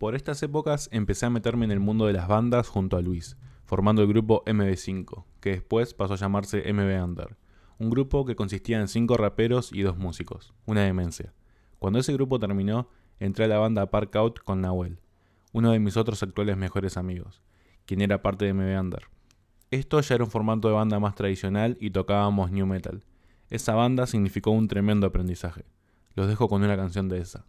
Por estas épocas empecé a meterme en el mundo de las bandas junto a Luis, formando el grupo MB5, que después pasó a llamarse MB Under. Un grupo que consistía en cinco raperos y dos músicos, una demencia. Cuando ese grupo terminó, entré a la banda Park Out con Nahuel, uno de mis otros actuales mejores amigos, quien era parte de MB Under. Esto ya era un formato de banda más tradicional y tocábamos new metal. Esa banda significó un tremendo aprendizaje. Los dejo con una canción de esa.